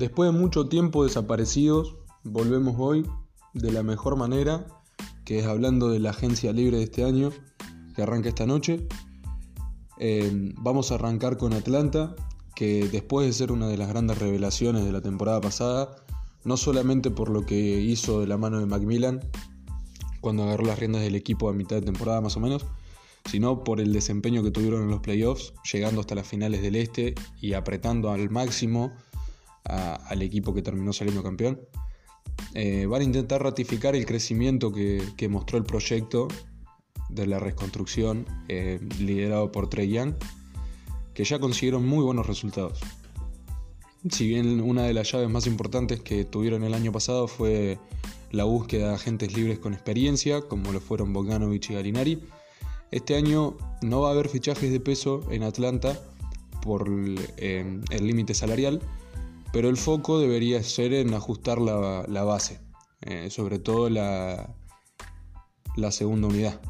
Después de mucho tiempo desaparecidos, volvemos hoy de la mejor manera, que es hablando de la agencia libre de este año, que arranca esta noche. Eh, vamos a arrancar con Atlanta, que después de ser una de las grandes revelaciones de la temporada pasada, no solamente por lo que hizo de la mano de Macmillan, cuando agarró las riendas del equipo a mitad de temporada más o menos, sino por el desempeño que tuvieron en los playoffs, llegando hasta las finales del Este y apretando al máximo al equipo que terminó saliendo campeón. Eh, van a intentar ratificar el crecimiento que, mostró el proyecto de la reconstrucción eh, liderado por Trey Young, que ya consiguieron muy buenos resultados. Si bien una de las llaves más importantes que tuvieron el año pasado fue la búsqueda de agentes libres con experiencia, como lo fueron Bogdanovich y Galinari, este año no va a haber fichajes de peso en Atlanta por eh, el límite salarial, pero el foco debería ser en ajustar la, base, eh, sobre todo la, la segunda unidad,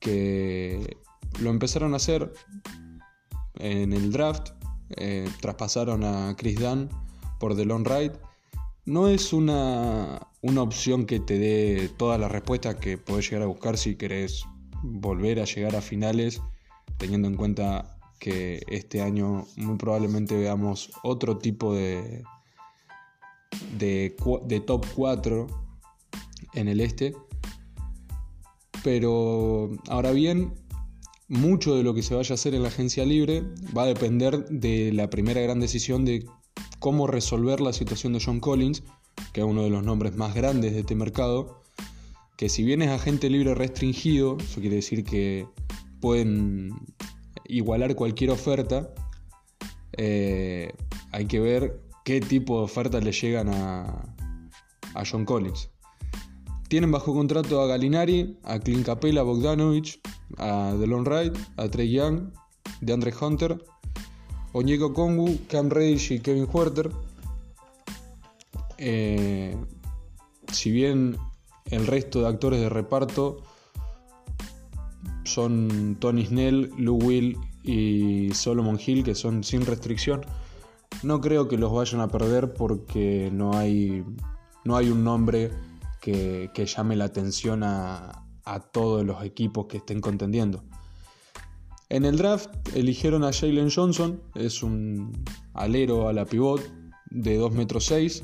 que lo empezaron a hacer en el draft, eh, traspasaron a Chris Dunn por DeLon Wright. No es una, una opción que te dé todas las respuestas que puedes llegar a buscar si querés volver a llegar a finales, teniendo en cuenta que este año muy probablemente veamos otro tipo de, de, top 4 en el este. Pero ahora bien, mucho de lo que se vaya a hacer en la agencia libre va a depender de la primera gran decisión de cómo resolver la situación de John Collins, que es uno de los nombres más grandes de este mercado, que si bien es agente libre restringido, eso quiere decir que pueden igualar cualquier oferta, eh, hay que ver qué tipo de ofertas le llegan a, John Collins. Tienen bajo contrato a Galinari, a Clint Capella, a Bogdanovich, a Delon Wright, a Trey Young, DeAndre Hunter, Onyeko Kongu, Cam Reddish y Kevin Huerter. Eh, si bien el resto de actores de reparto son Tony Snell, Lou Will y Solomon Hill, que son sin restricción. No creo que los vayan a perder porque no hay, no hay un nombre que, llame la atención a, todos los equipos que estén contendiendo. En el draft eligieron a Jalen Johnson, es un alero a la pivot de 2 metros 6,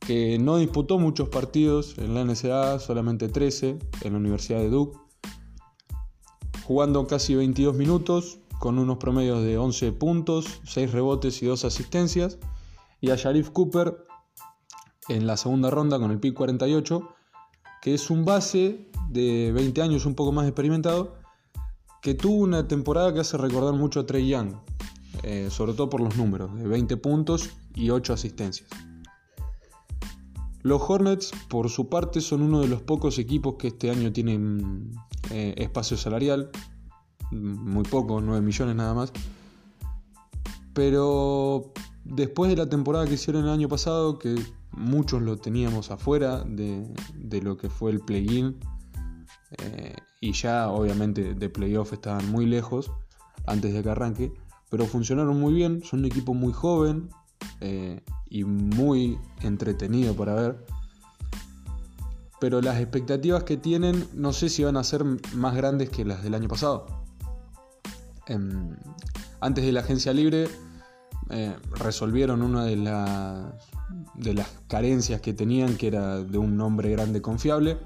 que no disputó muchos partidos en la NCAA, solamente 13 en la Universidad de Duke jugando casi 22 minutos, con unos promedios de 11 puntos, 6 rebotes y 2 asistencias. Y a Sharif Cooper en la segunda ronda con el pick 48, que es un base de 20 años, un poco más experimentado, que tuvo una temporada que hace recordar mucho a Trey Young, eh, sobre todo por los números, de 20 puntos y 8 asistencias. Los Hornets, por su parte, son uno de los pocos equipos que este año tienen eh, espacio salarial, muy poco, 9 millones nada más. Pero después de la temporada que hicieron el año pasado, que muchos lo teníamos afuera de, lo que fue el play-in, eh, y ya obviamente de playoff estaban muy lejos antes de que arranque, pero funcionaron muy bien, son un equipo muy joven eh, y muy entretenido para ver pero las expectativas que tienen no sé si van a ser más grandes que las del año pasado. Em, antes de la agencia libre eh, resolvieron una de las, de las carencias que tenían, que era de un nombre grande confiable,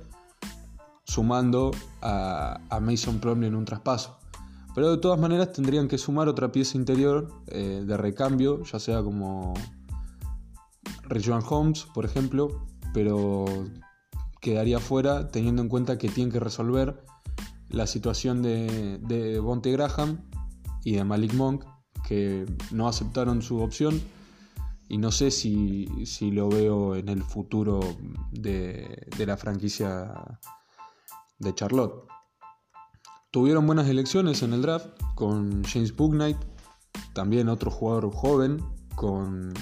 sumando a, Mason Plumlee en un traspaso. Pero de todas maneras tendrían que sumar otra pieza interior eh, de recambio, ya sea como Rejuan Holmes, por ejemplo, pero quedaría fuera teniendo en cuenta que tienen que resolver la situación de, de Bonte Graham y de Malik Monk, que no aceptaron su opción y no sé si, lo veo en el futuro de, la franquicia de Charlotte. Tuvieron buenas elecciones en el draft con James Booknight, también otro jugador joven con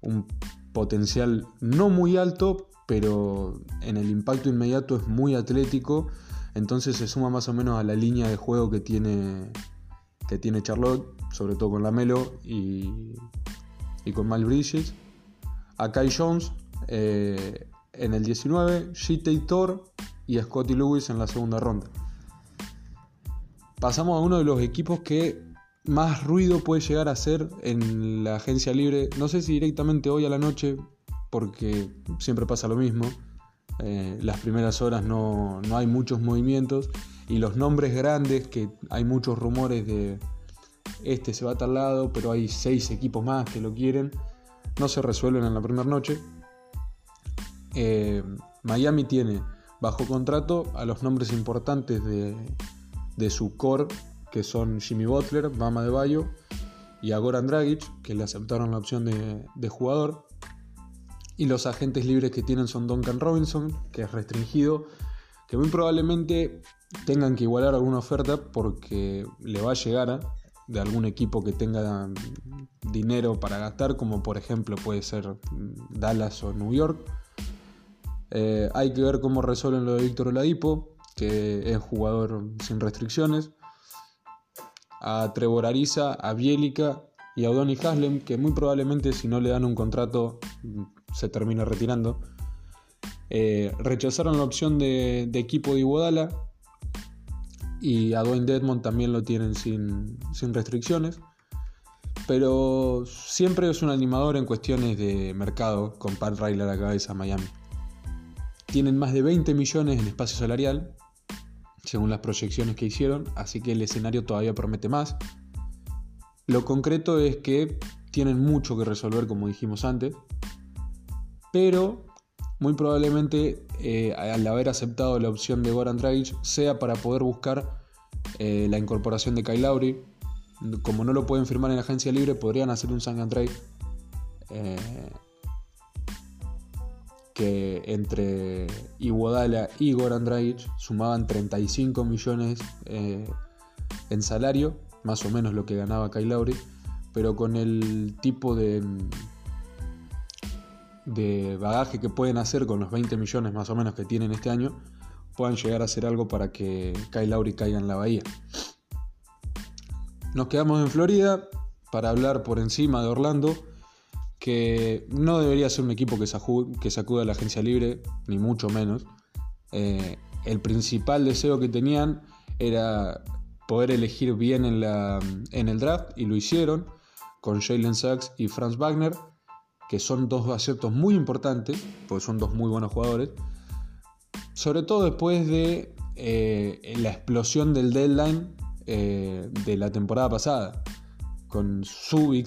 un potencial no muy alto, pero en el impacto inmediato es muy atlético, entonces se suma más o menos a la línea de juego que tiene, que tiene Charlotte, sobre todo con la Melo, y, y con Miles Bridges. A Kai Jones eh, en el 19, G. Thor y a Scotty Lewis en la segunda ronda. Pasamos a uno de los equipos que más ruido puede llegar a hacer en la agencia libre. No sé si directamente hoy a la noche, porque siempre pasa lo mismo. Eh, las primeras horas no, no, hay muchos movimientos y los nombres grandes, que hay muchos rumores de este se va a tal lado, pero hay seis equipos más que lo quieren, no se resuelven en la primera noche. Eh, Miami tiene bajo contrato a los nombres importantes de, de su core que son Jimmy Butler, Bama de Bayo y a Goran Dragic, que le aceptaron la opción de, jugador. Y los agentes libres que tienen son Duncan Robinson, que es restringido, que muy probablemente tengan que igualar alguna oferta porque le va a llegar de algún equipo que tenga dinero para gastar, como por ejemplo puede ser Dallas o New York. Eh, hay que ver cómo resuelven lo de Víctor Oladipo, que es jugador sin restricciones a Trevor Ariza, a Bielica y a Donny Haslem, que muy probablemente si no le dan un contrato se termina retirando. Eh, rechazaron la opción de, equipo de Iguodala y a Dwayne Dedmond también lo tienen sin, restricciones. Pero siempre es un animador en cuestiones de mercado con Pat Riley a la cabeza Miami. Tienen más de 20 millones en espacio salarial, según las proyecciones que hicieron, así que el escenario todavía promete más. Lo concreto es que tienen mucho que resolver, como dijimos antes, pero muy probablemente eh, al haber aceptado la opción de Goran Dragic sea para poder buscar eh, la incorporación de Kyle Lowry. Como no lo pueden firmar en la agencia libre, podrían hacer un sign and trade eh, que entre Iguodala y Goran Dragic sumaban 35 millones en salario, más o menos lo que ganaba Kyle Lowry, pero con el tipo de, de bagaje que pueden hacer con los 20 millones más o menos que tienen este año, puedan llegar a hacer algo para que Kyle Lowry caiga en la bahía. Nos quedamos en Florida para hablar por encima de Orlando que no debería ser un equipo que, que sacuda a la agencia libre, ni mucho menos. Eh, el principal deseo que tenían era poder elegir bien en, la, en el draft y lo hicieron con Jalen Sachs y Franz Wagner, que son dos aciertos muy importantes, porque son dos muy buenos jugadores. Sobre todo después de eh, la explosión del deadline eh, de la temporada pasada con su Big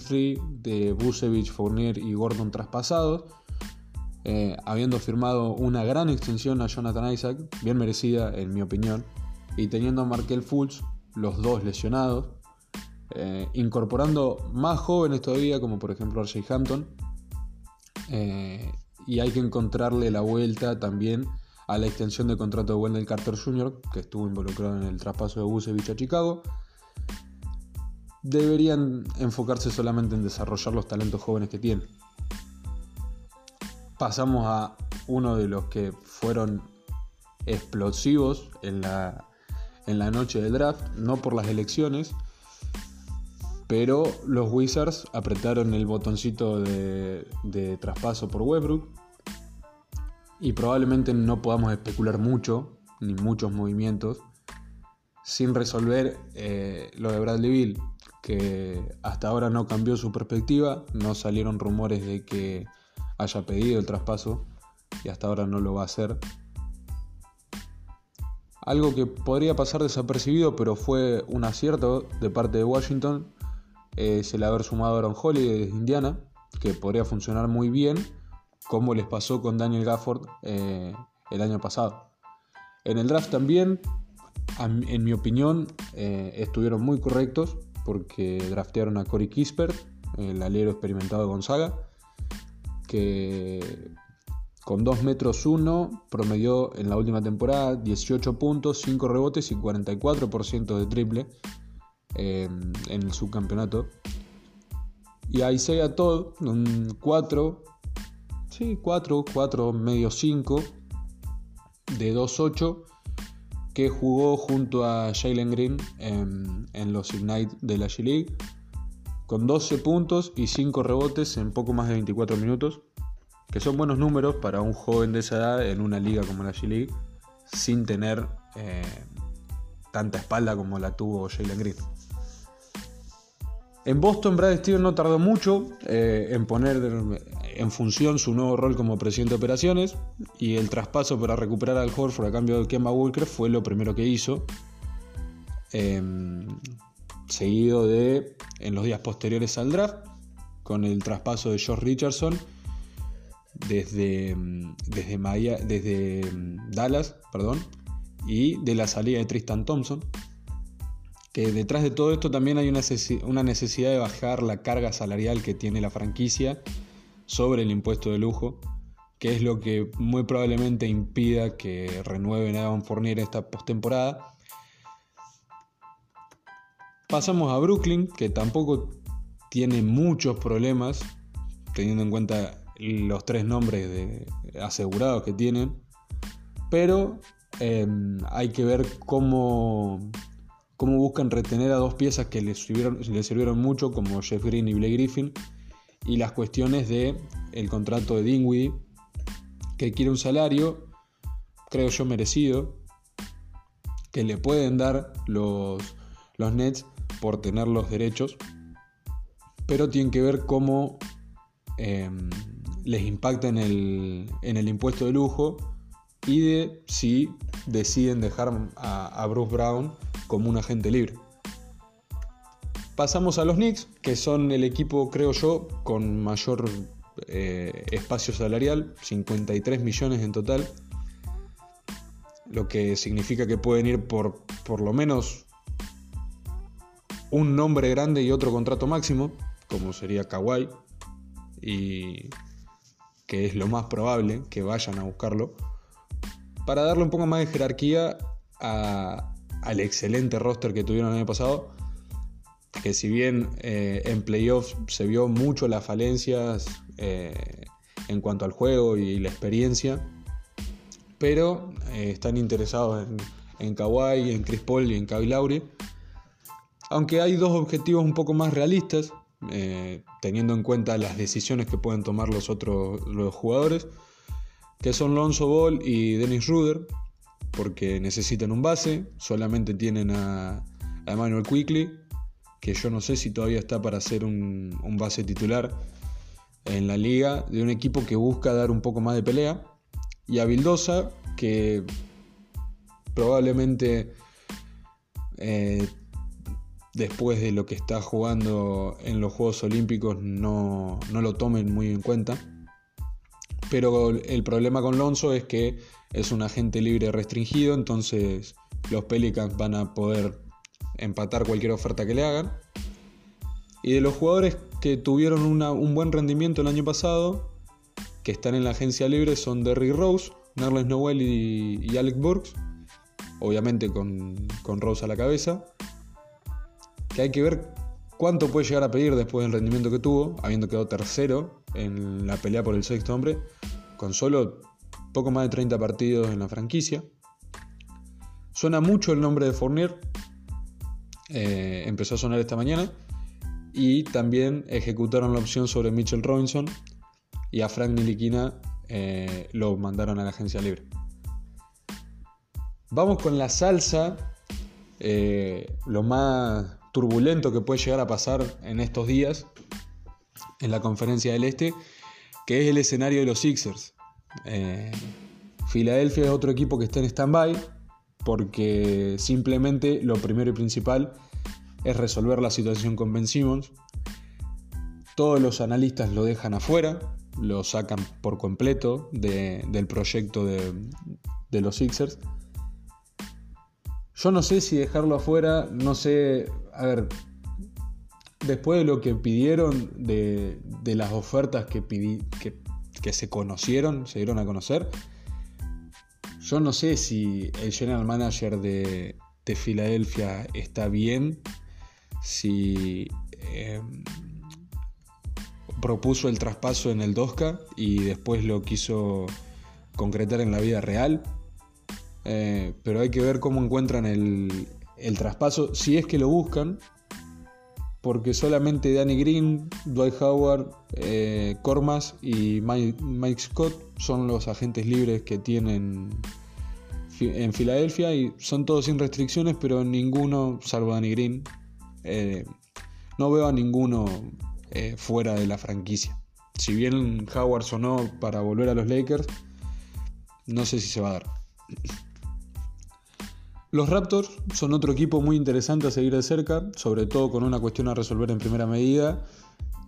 de Busevich, Fournier y Gordon traspasados, eh, habiendo firmado una gran extensión a Jonathan Isaac, bien merecida en mi opinión, y teniendo a Markel Fultz, los dos lesionados, eh, incorporando más jóvenes todavía, como por ejemplo RJ Hampton, eh, y hay que encontrarle la vuelta también a la extensión de contrato de Wendell Carter Jr., que estuvo involucrado en el traspaso de Busevich a Chicago, deberían enfocarse solamente en desarrollar los talentos jóvenes que tienen. Pasamos a uno de los que fueron explosivos en la, en la noche del draft, no por las elecciones, pero los Wizards apretaron el botoncito de, traspaso por Westbrook y probablemente no podamos especular mucho, ni muchos movimientos, sin resolver eh, lo de Bradley Bill que hasta ahora no cambió su perspectiva, no salieron rumores de que haya pedido el traspaso y hasta ahora no lo va a hacer. Algo que podría pasar desapercibido, pero fue un acierto de parte de Washington, es el haber sumado a Aaron Holiday desde Indiana, que podría funcionar muy bien, como les pasó con Daniel Gafford eh, el año pasado. En el draft también, en mi opinión, eh, estuvieron muy correctos porque draftearon a Corey Kispert, el alero experimentado de Gonzaga, que con 2 metros 1 promedió en la última temporada 18 puntos, 5 rebotes y 44% de triple en, el subcampeonato. Y a Isaiah Todd, un 4, sí, 4, 4, medio 5, de 2-8 que jugó junto a Jalen Green en, los Ignite de la G-League, con 12 puntos y 5 rebotes en poco más de 24 minutos, que son buenos números para un joven de esa edad en una liga como la G-League, sin tener eh, tanta espalda como la tuvo Jalen Green. En Boston, Brad Stevens no tardó mucho eh, en poner en función su nuevo rol como presidente de operaciones y el traspaso para recuperar al Horford a cambio de Kemba Walker fue lo primero que hizo. Em, seguido de, en los días posteriores al draft, con el traspaso de George Richardson desde, desde, desde Dallas perdón, y de la salida de Tristan Thompson que detrás de todo esto también hay una necesidad de bajar la carga salarial que tiene la franquicia sobre el impuesto de lujo, que es lo que muy probablemente impida que renueven a Evan Fournier esta postemporada. Pasamos a Brooklyn, que tampoco tiene muchos problemas, teniendo en cuenta los tres nombres asegurados que tienen, pero em, hay que ver cómo cómo buscan retener a dos piezas que les sirvieron, mucho, como Jeff Green y Blake Griffin, y las cuestiones de el contrato de Dinwiddie, que quiere un salario, creo yo, merecido, que le pueden dar los, los Nets por tener los derechos, pero tienen que ver cómo em, les impacta en el, en el impuesto de lujo y de si deciden dejar a, a Bruce Brown como un agente libre. Pasamos a los Knicks, que son el equipo, creo yo, con mayor eh, espacio salarial, 53 millones en total, lo que significa que pueden ir por por lo menos un nombre grande y otro contrato máximo, como sería Kawhi, y que es lo más probable que vayan a buscarlo, para darle un poco más de jerarquía a, al excelente roster que tuvieron el año pasado, que si bien eh, en playoffs se vio mucho las falencias eh, en cuanto al juego y la experiencia, pero eh, están interesados en, en Kawhi, en Chris Paul y en Kyle Lowry. Aunque hay dos objetivos un poco más realistas, teniendo en cuenta las decisiones que pueden tomar los otros los jugadores, que son Lonzo Ball y Dennis Ruder, porque necesitan un base, solamente tienen a, Emmanuel Quickly, que yo no sé si todavía está para ser un, base titular en la liga, de un equipo que busca dar un poco más de pelea, y a Vildosa, que probablemente eh, después de lo que está jugando en los Juegos Olímpicos no, no lo tomen muy en cuenta. Pero el problema con Lonzo es que es un agente libre restringido, entonces los Pelicans van a poder empatar cualquier oferta que le hagan. Y de los jugadores que tuvieron un buen rendimiento el año pasado, que están en la agencia libre, son Derrick Rose, Nerles Noel y, Alec Burks, obviamente con, con Rose a la cabeza. Que hay que ver cuánto puede llegar a pedir después del rendimiento que tuvo, habiendo quedado tercero en la pelea por el sexto hombre, con solo poco más de 30 partidos en la franquicia. Suena mucho el nombre de Fournier, eh, empezó a sonar esta mañana, y también ejecutaron la opción sobre Mitchell Robinson y a Frank Niliquina eh, lo mandaron a la agencia libre. Vamos con la salsa, eh, lo más turbulento que puede llegar a pasar en estos días en la conferencia del Este, que es el escenario de los Sixers. Eh, Filadelfia es otro equipo que está en stand-by porque simplemente lo primero y principal es resolver la situación con Ben Simmons. Todos los analistas lo dejan afuera, lo sacan por completo del proyecto de, los Sixers. Yo no sé si dejarlo afuera, no sé, a ver, después de lo que pidieron, de, las ofertas que, que que se conocieron, se dieron a conocer. Yo no sé si el general manager de, de Filadelfia está bien, si em, propuso el traspaso en el Dosca y después lo quiso concretar en la vida real. Eh, pero hay que ver cómo encuentran el, el traspaso, si es que lo buscan, porque solamente Danny Green, Dwight Howard, eh, Cormas y Mike, Scott son los agentes libres que tienen en Filadelfia y son todos sin restricciones, pero ninguno, salvo Danny Green, eh, no veo a ninguno eh, fuera de la franquicia. Si bien Howard sonó para volver a los Lakers, no sé si se va a dar. Los Raptors son otro equipo muy interesante a seguir de cerca, sobre todo con una cuestión a resolver en primera medida,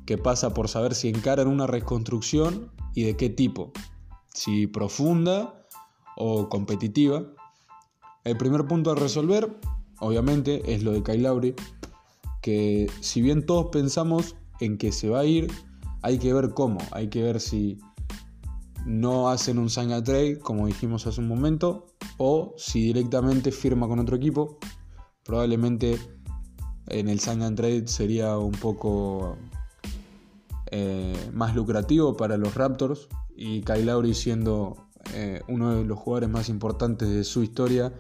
que pasa por saber si encaran una reconstrucción y de qué tipo, si profunda o competitiva. El primer punto a resolver, obviamente, es lo de Kyle Lowry, que si bien todos pensamos en que se va a ir, hay que ver cómo, hay que ver si no hacen un sign trade, como dijimos hace un momento, o si directamente firma con otro equipo. Probablemente en el sign and trade sería un poco eh, más lucrativo para los Raptors y Kyle Lowry siendo eh, uno de los jugadores más importantes de su historia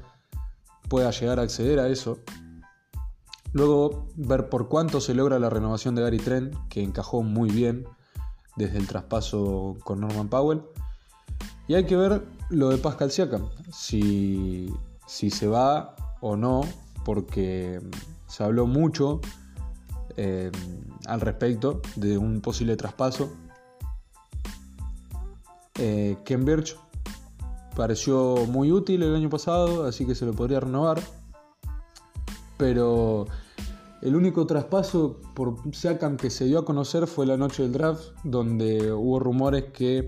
pueda llegar a acceder a eso. Luego ver por cuánto se logra la renovación de Gary Trent, que encajó muy bien desde el traspaso con Norman Powell. Hay que ver lo de Pascal Siakam, si, si se va o no, porque se habló mucho eh, al respecto de un posible traspaso. Eh, Ken Birch pareció muy útil el año pasado, así que se lo podría renovar. Pero el único traspaso por Siakam que se dio a conocer fue la noche del draft, donde hubo rumores que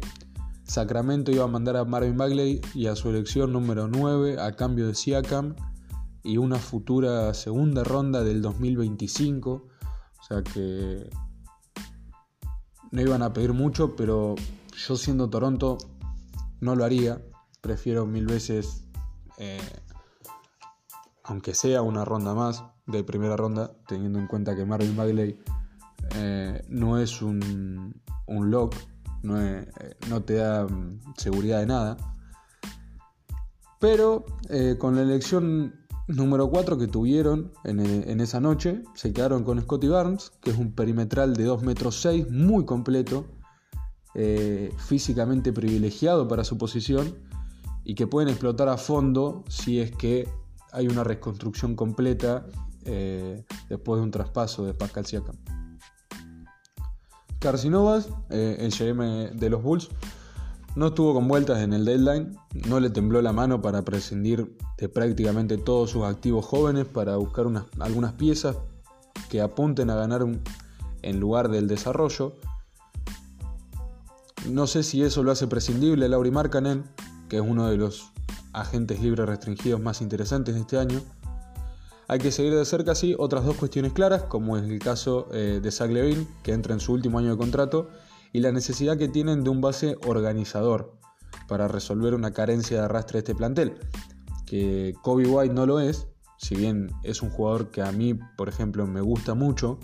Sacramento iba a mandar a Marvin Bagley y a su elección número 9 a cambio de Siakam y una futura segunda ronda del 2025. O sea que no iban a pedir mucho, pero yo siendo Toronto no lo haría. Prefiero mil veces, eh, aunque sea una ronda más de primera ronda, teniendo en cuenta que Marvin Bagley eh, no es un, un lock eh, no, te da mm, seguridad de nada. Pero eh, con la elección número 4 que tuvieron en, esa noche, se quedaron con Scotty Barnes, que es un perimetral de 2 metros 6, muy completo, eh, físicamente privilegiado para su posición y que pueden explotar a fondo si es que hay una reconstrucción completa después de un traspaso de Pascal Siakam. Carcinovas, eh, el GM de los Bulls, no estuvo con vueltas en el deadline, no le tembló la mano para prescindir de prácticamente todos sus activos jóvenes para buscar algunas piezas que apunten a ganar en lugar del desarrollo. No sé si eso lo hace prescindible Lauri Markkanen, que es uno de los agentes libres restringidos más interesantes de este año. Hay que seguir de cerca, sí, otras dos cuestiones claras, como es el caso eh, de Zach Levine, que entra en su último año de contrato, y la necesidad que tienen de un base organizador para resolver una carencia de arrastre de este plantel. Que Kobe White no lo es, si bien es un jugador que a mí, por ejemplo, me gusta mucho,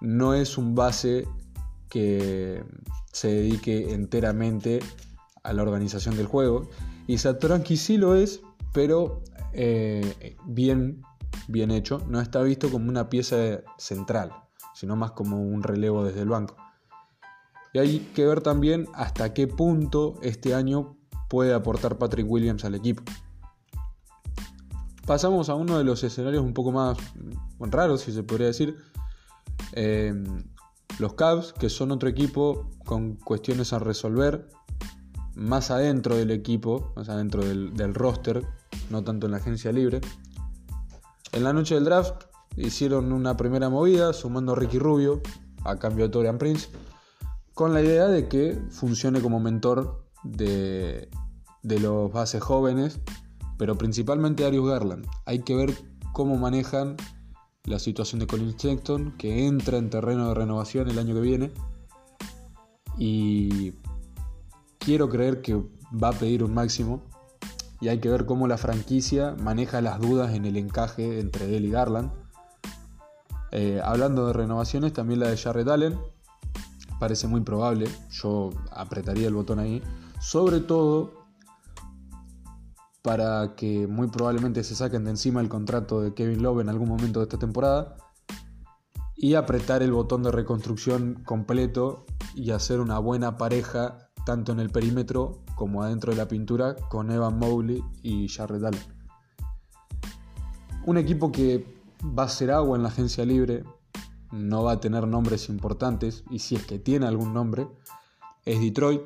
no es un base que se dedique enteramente a la organización del juego. Y Satoranki sí lo es, pero eh, bien bien hecho, no está visto como una pieza central, sino más como un relevo desde el banco. Y hay que ver también hasta qué punto este año puede aportar Patrick Williams al equipo. Pasamos a uno de los escenarios un poco más raros, si se podría decir. Eh, los Cavs, que son otro equipo con cuestiones a resolver más adentro del equipo, más adentro del, roster, no tanto en la agencia libre. En la noche del draft hicieron una primera movida sumando a Ricky Rubio a cambio de Torian Prince con la idea de que funcione como mentor de, los bases jóvenes, pero principalmente Arius Garland. Hay que ver cómo manejan la situación de Colin Sexton, que entra en terreno de renovación el año que viene. Y quiero creer que va a pedir un máximo y hay que ver cómo la franquicia maneja las dudas en el encaje entre él y Garland. Eh, hablando de renovaciones, también la de Jared Allen. Parece muy probable, yo apretaría el botón ahí, sobre todo para que muy probablemente se saquen de encima el contrato de Kevin Love en algún momento de esta temporada y apretar el botón de reconstrucción completo y hacer una buena pareja tanto en el perímetro como adentro de la pintura con Evan Mowley y Jared. Un equipo que va a ser agua en la agencia libre, no va a tener nombres importantes y si es que tiene algún nombre, es Detroit,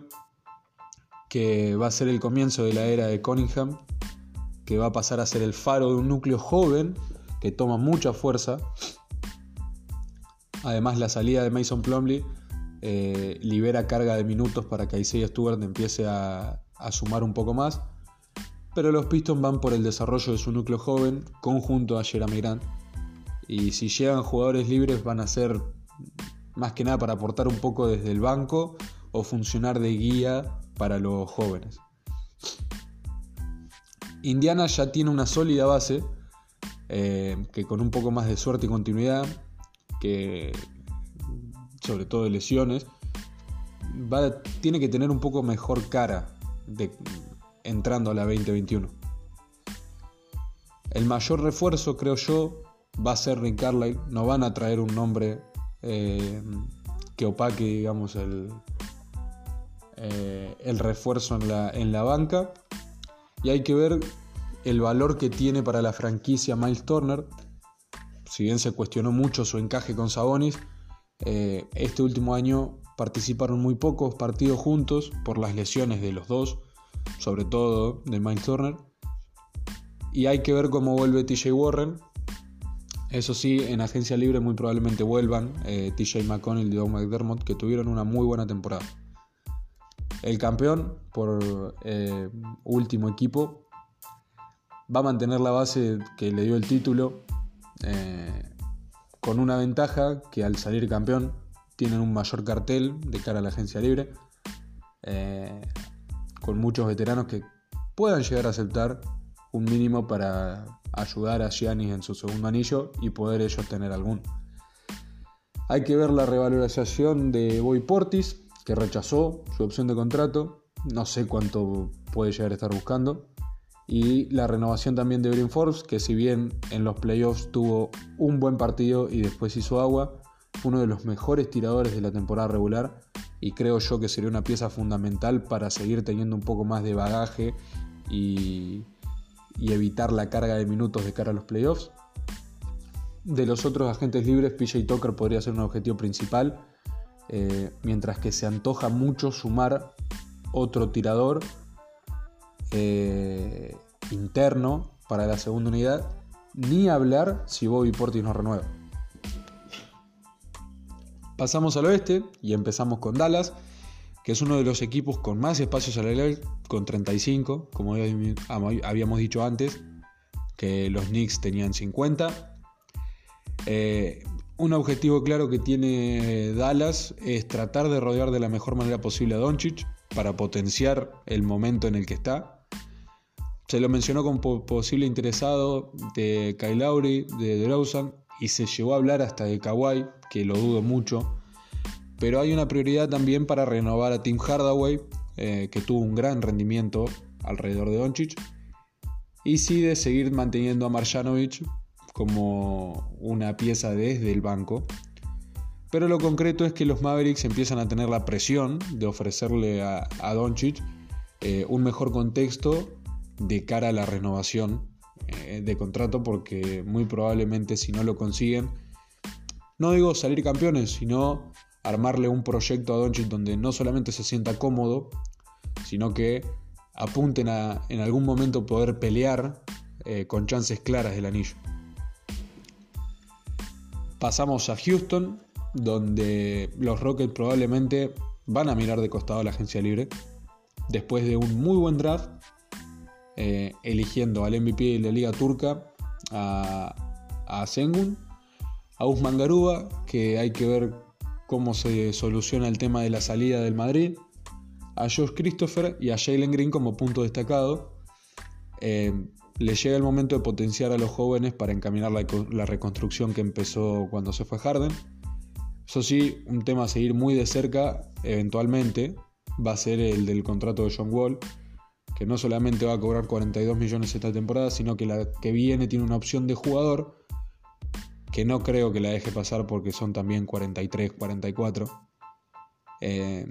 que va a ser el comienzo de la era de Cunningham, que va a pasar a ser el faro de un núcleo joven que toma mucha fuerza. Además la salida de Mason Plumley eh, libera carga de minutos para que Isaiah Stewart empiece a, sumar un poco más. Pero los Pistons van por el desarrollo de su núcleo joven conjunto a Jeremy Grant. Y si llegan jugadores libres van a ser más que nada para aportar un poco desde el banco o funcionar de guía para los jóvenes. Indiana ya tiene una sólida base eh, que con un poco más de suerte y continuidad, que sobre todo de lesiones, tiene que tener un poco mejor cara de, entrando a la 2021. El mayor refuerzo, creo yo, va a ser Rick Carlisle. No van a traer un nombre eh, que opaque, digamos, el, eh, el refuerzo en la, en la banca. Y hay que ver el valor que tiene para la franquicia Miles Turner. Si bien se cuestionó mucho su encaje con Sabonis, eh, este último año participaron muy pocos partidos juntos por las lesiones de los dos, sobre todo de Miles Turner. Y hay que ver cómo vuelve TJ Warren. Eso sí, en agencia libre muy probablemente vuelvan eh, TJ McConnell y Doug McDermott, que tuvieron una muy buena temporada. El campeón, por eh, último equipo, va a mantener la base que le dio el título, eh, con una ventaja que al salir campeón tienen un mayor cartel de cara a la agencia libre, eh, con muchos veteranos que puedan llegar a aceptar un mínimo para ayudar a Giannis en su segundo anillo y poder ellos tener algún. Hay que ver la revalorización de Boy Portis, que rechazó su opción de contrato. No sé cuánto puede llegar a estar buscando. Y la renovación también de Bryn Forbes, que si bien en los playoffs tuvo un buen partido y después hizo agua, uno de los mejores tiradores de la temporada regular y creo yo que sería una pieza fundamental para seguir teniendo un poco más de bagaje y, y evitar la carga de minutos de cara a los playoffs. De los otros agentes libres, PJ Tucker podría ser un objetivo principal eh, mientras que se antoja mucho sumar otro tirador eh, interno para la segunda unidad, ni hablar si Bobby Portis no renueva. Pasamos al oeste y empezamos con Dallas, que es uno de los equipos con más espacios salarial, con 35, como habíamos dicho antes, que los Knicks tenían 50. Eh, un objetivo claro que tiene Dallas es tratar de rodear de la mejor manera posible a Doncic para potenciar el momento en el que está. Se lo mencionó como posible interesado de Kyle Lowry, de DeRozan y se llegó a hablar hasta de Kawhi, que lo dudo mucho. Pero hay una prioridad también para renovar a Tim Hardaway, eh, que tuvo un gran rendimiento alrededor de Doncic. Y sí de seguir manteniendo a Marjanovic como una pieza desde el banco. Pero lo concreto es que los Mavericks empiezan a tener la presión de ofrecerle a, a Doncic eh, un mejor contexto de cara a la renovación eh, de contrato porque muy probablemente si no lo consiguen, no digo salir campeones, sino armarle un proyecto a Doncic donde no solamente se sienta cómodo, sino que apunten a en algún momento poder pelear eh, con chances claras del anillo. Pasamos a Houston, donde los Rockets probablemente van a mirar de costado a la agencia libre. Después de un muy buen draft, eh, eligiendo al MVP de la Liga Turca, a, a Sengun, a Usman Garuba, que hay que ver cómo se soluciona el tema de la salida del Madrid, a Josh Christopher y a Jalen Green como punto destacado. Eh, le llega el momento de potenciar a los jóvenes para encaminar la, reconstrucción que empezó cuando se fue Harden. Eso sí, un tema a seguir muy de cerca, eventualmente, va a ser el del contrato de John Wall, que no solamente va a cobrar 42 millones esta temporada, sino que la que viene tiene una opción de jugador que no creo que la deje pasar porque son también 43, 44, eh,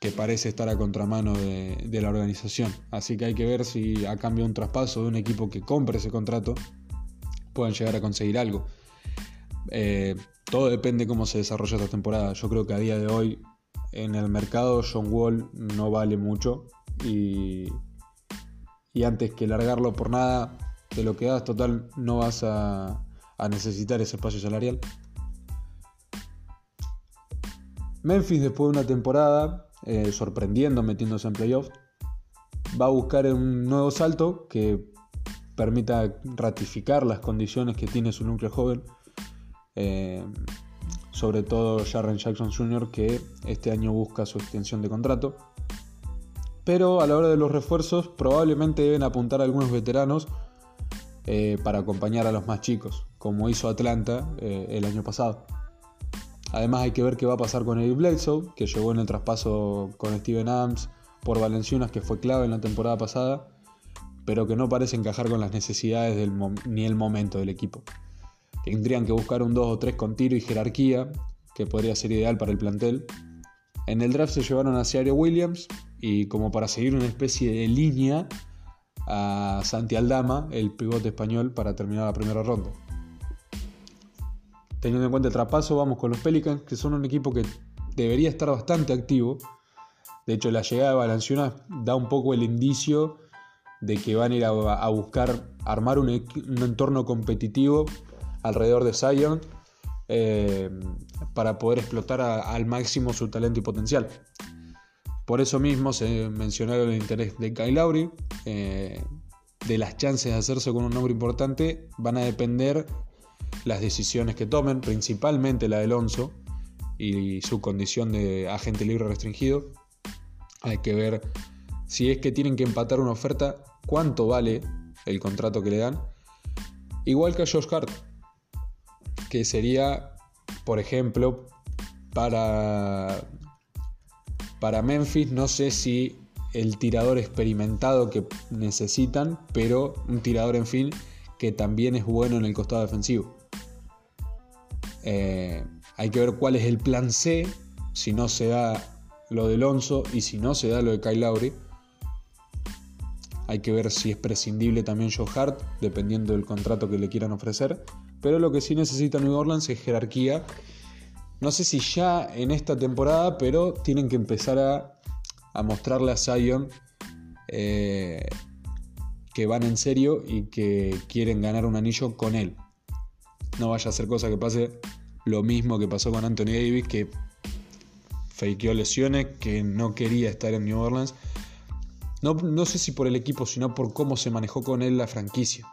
que parece estar a contramano de, la organización. Así que hay que ver si a cambio de un traspaso de un equipo que compre ese contrato, puedan llegar a conseguir algo. Eh, todo depende cómo se desarrolla esta temporada. Yo creo que a día de hoy en el mercado John Wall no vale mucho y, antes que largarlo por nada de lo que das, total, no vas a, necesitar ese espacio salarial. Memphis después de una temporada, eh, sorprendiendo metiéndose en playoffs, va a buscar un nuevo salto que permita ratificar las condiciones que tiene su núcleo joven. Eh, sobre todo Jarren Jackson Jr., que este año busca su extensión de contrato. Pero a la hora de los refuerzos, probablemente deben apuntar algunos veteranos eh, para acompañar a los más chicos, como hizo Atlanta eh, el año pasado. Además hay que ver qué va a pasar con Eddie Bledsoe, que llegó en el traspaso con Steven Adams por Valenciunas, que fue clave en la temporada pasada, pero que no parece encajar con las necesidades ni el momento del equipo. Tendrían que buscar un 2 o 3 con tiro y jerarquía, que podría ser ideal para el plantel. En el draft se llevaron a Ciario Williams y como para seguir una especie de línea a Santi Aldama, el pivote español, para terminar la primera ronda. Teniendo en cuenta el traspaso, vamos con los Pelicans, que son un equipo que debería estar bastante activo. De hecho, la llegada de Valanciunas da un poco el indicio de que van a ir a, buscar armar un, entorno competitivo alrededor de Zion eh, para poder explotar al máximo su talento y potencial. Por eso mismo se mencionaron el interés de Kyle Lowry. Eh, de las chances de hacerse con un nombre importante van a depender las decisiones que tomen, principalmente la de Alonso y su condición de agente libre restringido. Hay que ver si es que tienen que empatar una oferta, cuánto vale el contrato que le dan. Igual que a Josh Hart, que sería, por ejemplo, para para Memphis no sé si el tirador experimentado que necesitan, pero un tirador en fin que también es bueno en el costado defensivo. Eh, hay que ver cuál es el plan C, si no se da lo de Alonso y si no se da lo de Kyle Lowry. Hay que ver si es prescindible también Joe Hart, dependiendo del contrato que le quieran ofrecer. Pero lo que sí necesita New Orleans es jerarquía no sé si ya en esta temporada, pero tienen que empezar a, mostrarle a Zion eh, que van en serio y que quieren ganar un anillo con él. No vaya a ser cosa que pase lo mismo que pasó con Anthony Davis, que fakeó lesiones, que no quería estar en New Orleans. No, no sé si por el equipo, sino por cómo se manejó con él la franquicia.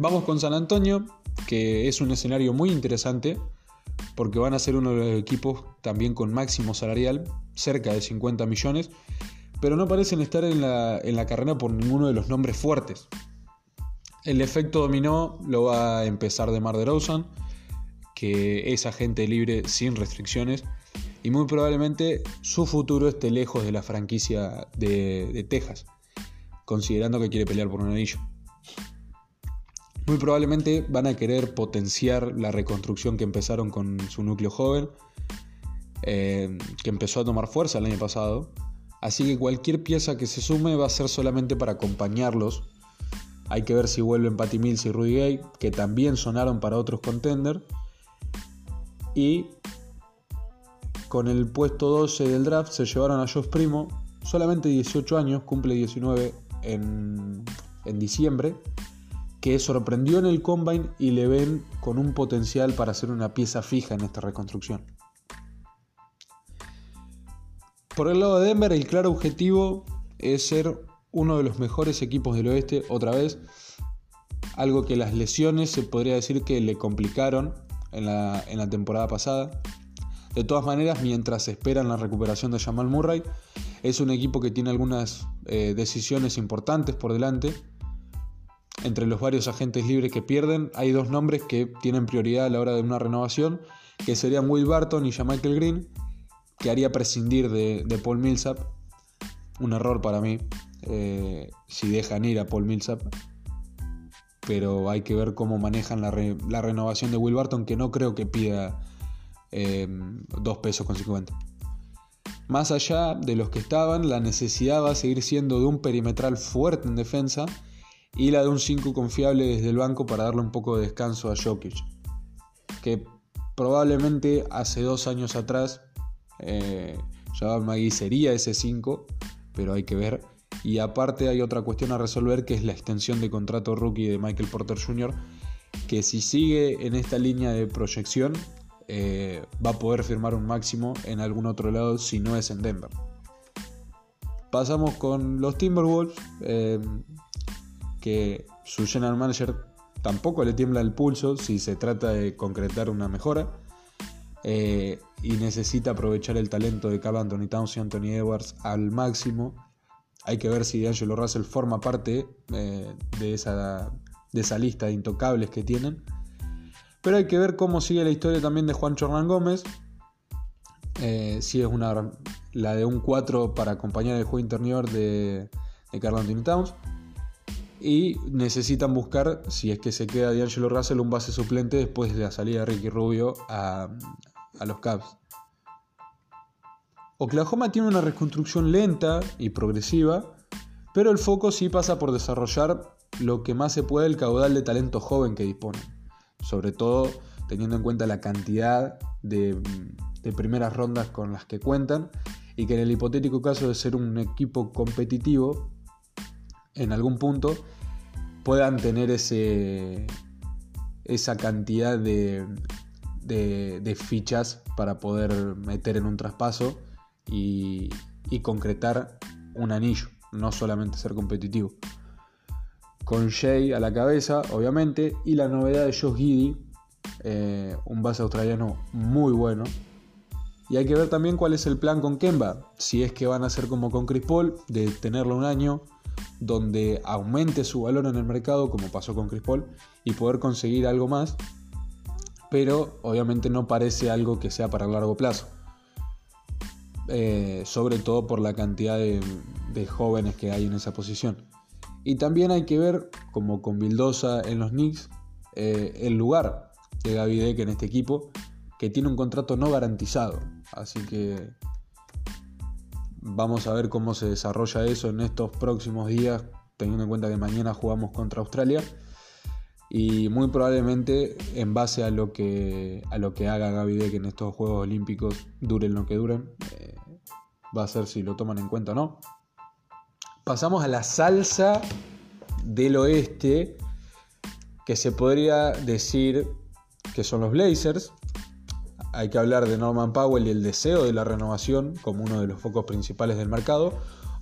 Vamos con San Antonio, que es un escenario muy interesante porque van a ser uno de los equipos también con máximo salarial, cerca de 50 millones, pero no parecen estar en la, carrera por ninguno de los nombres fuertes. El efecto dominó lo va a empezar de Mar de que es agente libre sin restricciones, y muy probablemente su futuro esté lejos de la franquicia de, de Texas, considerando que quiere pelear por un anillo. Muy probablemente van a querer potenciar la reconstrucción que empezaron con su núcleo joven, eh, que empezó a tomar fuerza el año pasado. Así que cualquier pieza que se sume va a ser solamente para acompañarlos. Hay que ver si vuelven Patty Mills y Rudy Gay, que también sonaron para otros contenders. Y con el puesto 12 del draft se llevaron a Josh Primo, solamente 18 años, cumple 19 en, en diciembre que sorprendió en el combine y le ven con un potencial para ser una pieza fija en esta reconstrucción. Por el lado de Denver, el claro objetivo es ser uno de los mejores equipos del oeste otra vez. Algo que las lesiones se podría decir que le complicaron en la, temporada pasada. De todas maneras, mientras esperan la recuperación de Jamal Murray, es un equipo que tiene algunas eh, decisiones importantes por delante entre los varios agentes libres que pierden, hay dos nombres que tienen prioridad a la hora de una renovación, que serían Will Barton y Michael Green, que haría prescindir de, Paul Millsap. Un error para mí, eh, si dejan ir a Paul Millsap. pero hay que ver cómo manejan la, renovación de Will Barton, que no creo que pida eh, dos pesos con 50. Más allá de los que estaban, la necesidad va a seguir siendo de un perimetral fuerte en defensa y la de un 5 confiable desde el banco para darle un poco de descanso a Jokic, que probablemente hace dos años atrás eh, Magui sería ese 5, pero hay que ver. Y aparte hay otra cuestión a resolver que es la extensión de contrato rookie de Michael Porter Jr., que si sigue en esta línea de proyección eh, va a poder firmar un máximo en algún otro lado si no es en Denver. Pasamos con los Timberwolves, eh, que su general manager tampoco le tiembla el pulso si se trata de concretar una mejora. Eh, y necesita aprovechar el talento de Carl Anthony Towns y Anthony Edwards al máximo. Hay que ver si D'Angelo Russell forma parte de, esa, de esa lista de intocables que tienen. Pero hay que ver cómo sigue la historia también de Juan Chornán Gómez. Eh, si es una, la de un 4 para acompañar el juego interior de, de Carl Anthony Towns. Y necesitan buscar, si es que se queda D'Angelo Russell, un base suplente después de la salida de Ricky Rubio a, a los Cavs. Oklahoma tiene una reconstrucción lenta y progresiva, pero el foco sí pasa por desarrollar lo que más se puede el caudal de talento joven que disponen sobre todo teniendo en cuenta la cantidad de, primeras rondas con las que cuentan y que en el hipotético caso de ser un equipo competitivo en algún punto puedan tener ese, esa cantidad de, fichas para poder meter en un traspaso y, y, concretar un anillo, no solamente ser competitivo con Jay a la cabeza, obviamente, y la novedad de Josh Giddy, eh, un base australiano muy bueno. Y hay que ver también cuál es el plan con Kemba, si es que van a hacer como con Chris Paul, de tenerlo un año donde aumente su valor en el mercado, como pasó con Chris Paul, y poder conseguir algo más, pero obviamente no parece algo que sea para largo plazo. Eh, sobre todo por la cantidad de jóvenes que hay en esa posición. Y también hay que ver, como con Bildosa en los Knicks, eh, el lugar de Gaby Deck en este equipo, que tiene un contrato no garantizado. Así que vamos a ver cómo se desarrolla eso en estos próximos días, teniendo en cuenta que mañana jugamos contra Australia. Y muy probablemente en base a lo que, a lo que haga Gaby Deck en estos Juegos Olímpicos, duren lo que duren, eh, va a ser si lo toman en cuenta o no pasamos a la salsa del oeste, que se podría decir que son los Blazers. Hay que hablar de Norman Powell y el deseo de la renovación como uno de los focos principales del mercado,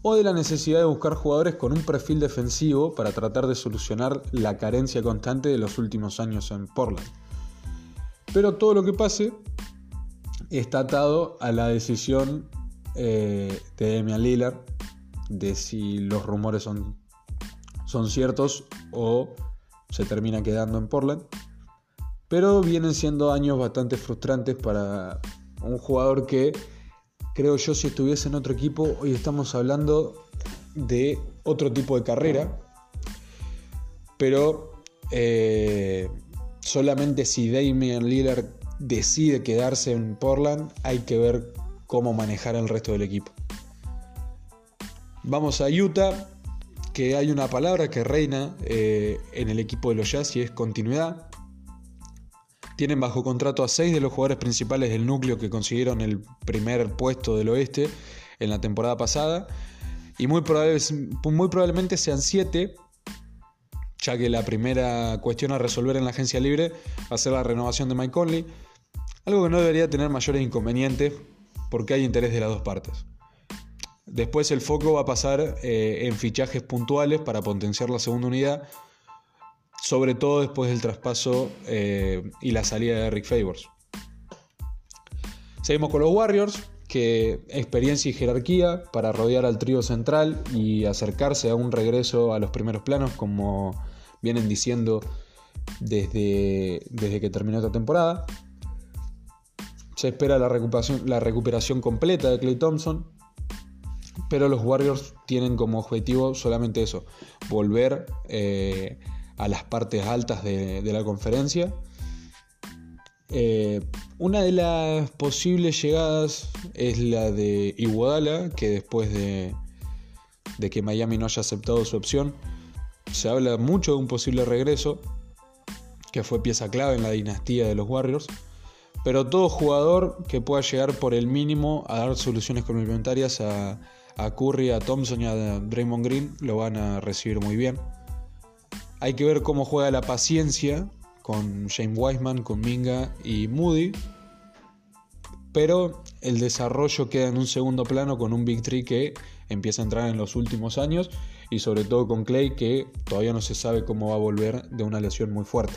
o de la necesidad de buscar jugadores con un perfil defensivo para tratar de solucionar la carencia constante de los últimos años en Portland. Pero todo lo que pase está atado a la decisión eh, de Damian Lillard de si los rumores son, son ciertos o se termina quedando en Portland. Pero vienen siendo años bastante frustrantes para un jugador que creo yo si estuviese en otro equipo, hoy estamos hablando de otro tipo de carrera. Pero eh, solamente si Damian Lillard decide quedarse en Portland, hay que ver cómo manejar el resto del equipo. Vamos a Utah, que hay una palabra que reina eh, en el equipo de los Jazz y es continuidad. Tienen bajo contrato a seis de los jugadores principales del núcleo que consiguieron el primer puesto del oeste en la temporada pasada. Y muy, muy probablemente sean siete, ya que la primera cuestión a resolver en la agencia libre va a ser la renovación de Mike Conley. Algo que no debería tener mayores inconvenientes porque hay interés de las dos partes. Después el foco va a pasar eh, en fichajes puntuales para potenciar la segunda unidad, sobre todo después del traspaso eh, y la salida de Rick Favors. Seguimos con los Warriors, que experiencia y jerarquía para rodear al trío central y acercarse a un regreso a los primeros planos, como vienen diciendo desde, desde que terminó esta temporada. Se espera la recuperación, la recuperación completa de Clay Thompson, pero los Warriors tienen como objetivo solamente eso, volver eh, a las partes altas de, la conferencia. Eh, una de las posibles llegadas es la de Iguodala, que después de, que Miami no haya aceptado su opción, se habla mucho de un posible regreso, que fue pieza clave en la dinastía de los Warriors. Pero todo jugador que pueda llegar por el mínimo a dar soluciones complementarias a, a Curry, a Thompson y a Draymond Green lo van a recibir muy bien. Hay que ver cómo juega la paciencia con James Wiseman, con Minga y Moody. Pero el desarrollo queda en un segundo plano con un Big Tree que empieza a entrar en los últimos años y sobre todo con Clay que todavía no se sabe cómo va a volver de una lesión muy fuerte.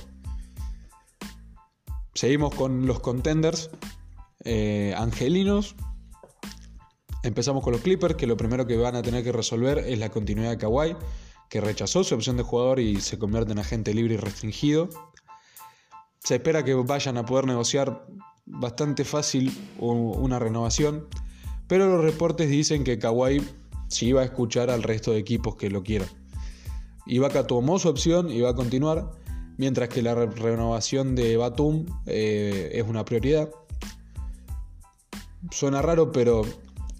Seguimos con los contenders eh, angelinos. Empezamos con los Clippers, que lo primero que van a tener que resolver es la continuidad de Kawhi, que rechazó su opción de jugador y se convierte en agente libre y restringido. Se espera que vayan a poder negociar bastante fácil una renovación, pero los reportes dicen que Kawhi sí va a escuchar al resto de equipos que lo quieran. Ibaka tomó su opción y va a continuar, mientras que la renovación de Batum eh, es una prioridad. Suena raro, pero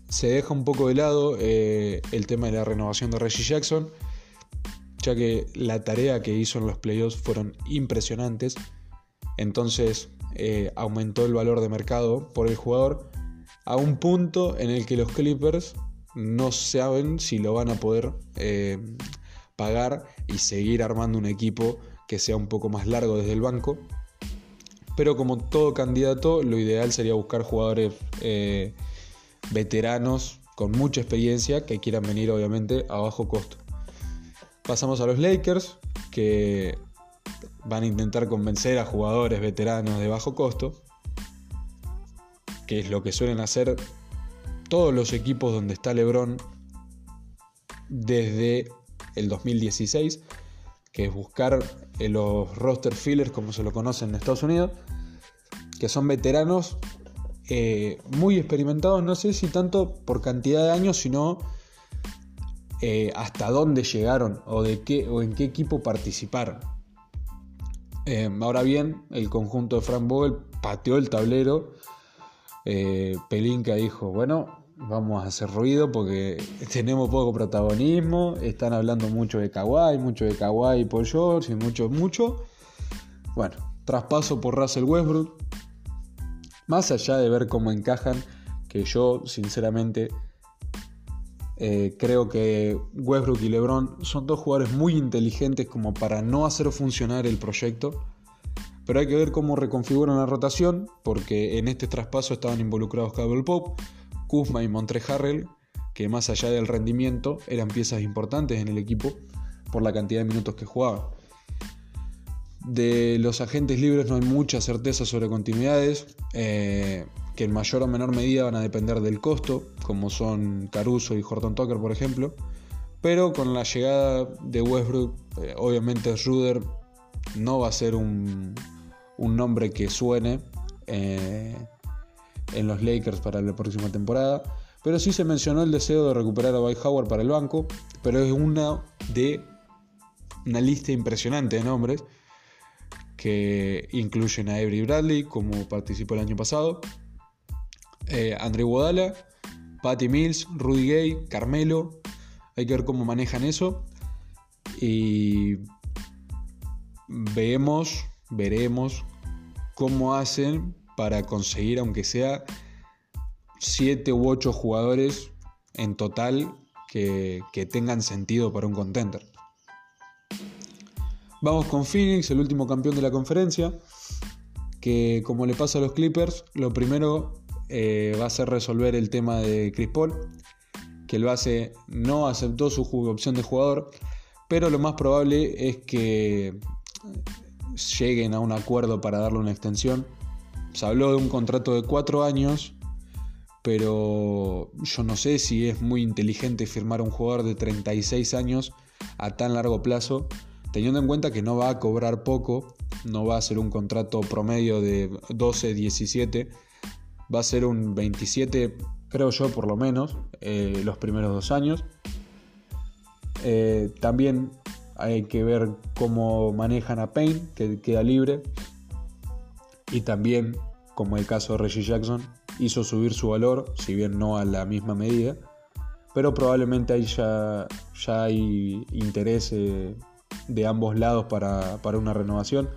se deja un poco de lado eh, el tema de la renovación de Reggie Jackson, ya que la tarea que hizo en los playoffs fueron impresionantes. Entonces eh, aumentó el valor de mercado por el jugador a un punto en el que los Clippers no saben si lo van a poder pagar y seguir armando un equipo que sea un poco más largo desde el banco. Pero como todo candidato, lo ideal sería buscar jugadores eh, veteranos con mucha experiencia que quieran venir obviamente a bajo costo. Pasamos a los Lakers, que van a intentar convencer a jugadores veteranos de bajo costo, que es lo que suelen hacer todos los equipos donde está LeBron desde el 2016 que es buscar eh, los roster fillers, como se lo conocen en Estados Unidos, que son veteranos eh, muy experimentados, no sé si tanto por cantidad de años, sino eh, hasta dónde llegaron o, de qué, o en qué equipo participaron. ahora bien, el conjunto de Frank Vogel pateó el tablero. Pelinka dijo, bueno, vamos a hacer ruido porque tenemos poco protagonismo, están hablando mucho de Kawhi, mucho de Kawhi por George y mucho, mucho. Bueno, traspaso por Russell Westbrook. Más allá de ver cómo encajan, que yo sinceramente eh, creo que Westbrook y LeBron son dos jugadores muy inteligentes como para no hacer funcionar el proyecto. Pero hay que ver cómo reconfiguran la rotación, porque en este traspaso estaban involucrados Cable Pop, Kuzma y Montre Harrell, que más allá del rendimiento eran piezas importantes en el equipo por la cantidad de minutos que jugaban. De los agentes libres no hay mucha certeza sobre continuidades, eh, que en mayor o menor medida van a depender del costo, como son Caruso y Horton Tucker, por ejemplo. Pero con la llegada de Westbrook, eh, obviamente Ruder no va a ser un, nombre que suene. Eh, en los Lakers para la próxima temporada. Pero sí se mencionó el deseo de recuperar a Dwight Howard para el banco, pero es una de una lista impresionante de nombres que incluyen a Avery Bradley, como participó el año pasado, eh, André Guadala, Patty Mills, Rudy Gay, Carmelo. Hay que ver cómo manejan eso. Y vemos, veremos cómo hacen para conseguir, aunque sea 7 u 8 jugadores en total que, tengan sentido para un contender. Vamos con Phoenix, el último campeón de la conferencia, que como le pasa a los Clippers, lo primero eh, va a ser resolver el tema de Chris Paul, que el base no aceptó su opción de jugador, pero lo más probable es que lleguen a un acuerdo para darle una extensión. Se habló de un contrato de cuatro años, pero yo no sé si es muy inteligente firmar un jugador de 36 años a tan largo plazo, teniendo en cuenta que no va a cobrar poco, no va a ser un contrato promedio de 12, 17, va a ser un 27, creo yo por lo menos, eh, los primeros dos años. Eh, también Hay que ver cómo manejan a Payne, que queda libre. Y también, como el caso de Reggie Jackson, hizo subir su valor, si bien no a la misma medida. Pero probablemente ahí ya, ya hay interés eh, de ambos lados para, una renovación.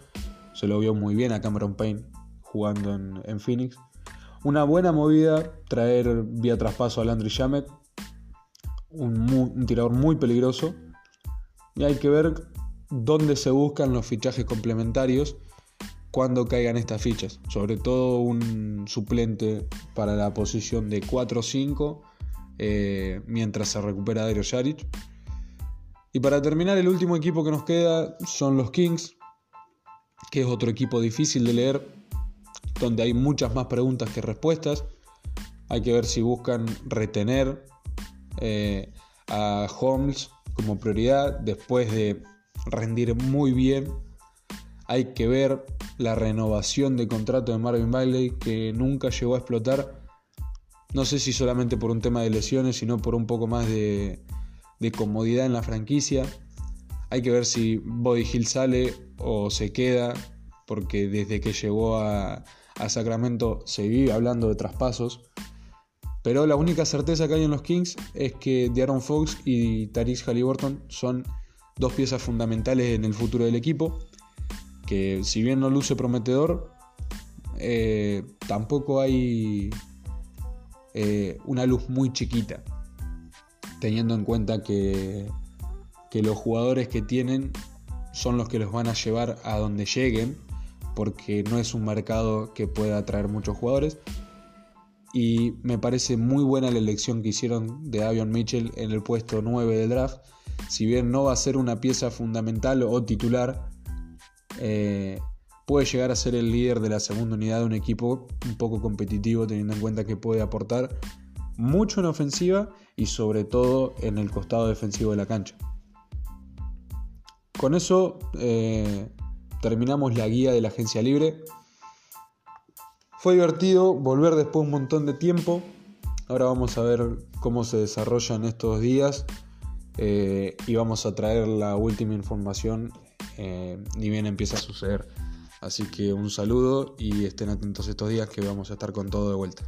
Se lo vio muy bien a Cameron Payne jugando en, Phoenix. Una buena movida, traer vía traspaso a Landry Shamet, un, tirador muy peligroso. Y hay que ver dónde se buscan los fichajes complementarios cuando caigan estas fichas. Sobre todo un suplente para la posición de 4-5 eh, mientras se recupera Dario Saric. Y para terminar, el último equipo que nos queda son los Kings, que es otro equipo difícil de leer, donde hay muchas más preguntas que respuestas. Hay que ver si buscan retener eh, a Holmes como prioridad después de rendir muy bien. Hay que ver la renovación de contrato de Marvin Bailey que nunca llegó a explotar. No sé si solamente por un tema de lesiones, sino por un poco más de, de comodidad en la franquicia. Hay que ver si Body Hill sale o se queda, porque desde que llegó a, Sacramento se vive hablando de traspasos. Pero la única certeza que hay en los Kings es que De'Aaron Fox y Tariq Halliburton son dos piezas fundamentales en el futuro del equipo. Que si bien no luce prometedor, eh, tampoco hay eh, una luz muy chiquita teniendo en cuenta que, los jugadores que tienen son los que los van a llevar a donde lleguen, porque no es un mercado que pueda atraer muchos jugadores. Y me parece muy buena la elección que hicieron de Avion Mitchell en el puesto 9 del draft. Si bien no va a ser una pieza fundamental o titular, eh, puede llegar a ser el líder de la segunda unidad de un equipo un poco competitivo, teniendo en cuenta que puede aportar mucho en ofensiva y sobre todo en el costado defensivo de la cancha. Con eso eh, terminamos la guía de la agencia libre. Fue divertido volver después de un montón de tiempo. Ahora vamos a ver cómo se desarrollan estos días eh, y vamos a traer la última información eh, ni bien empieza a suceder. Así que un saludo y estén atentos estos días que vamos a estar con todo de vuelta.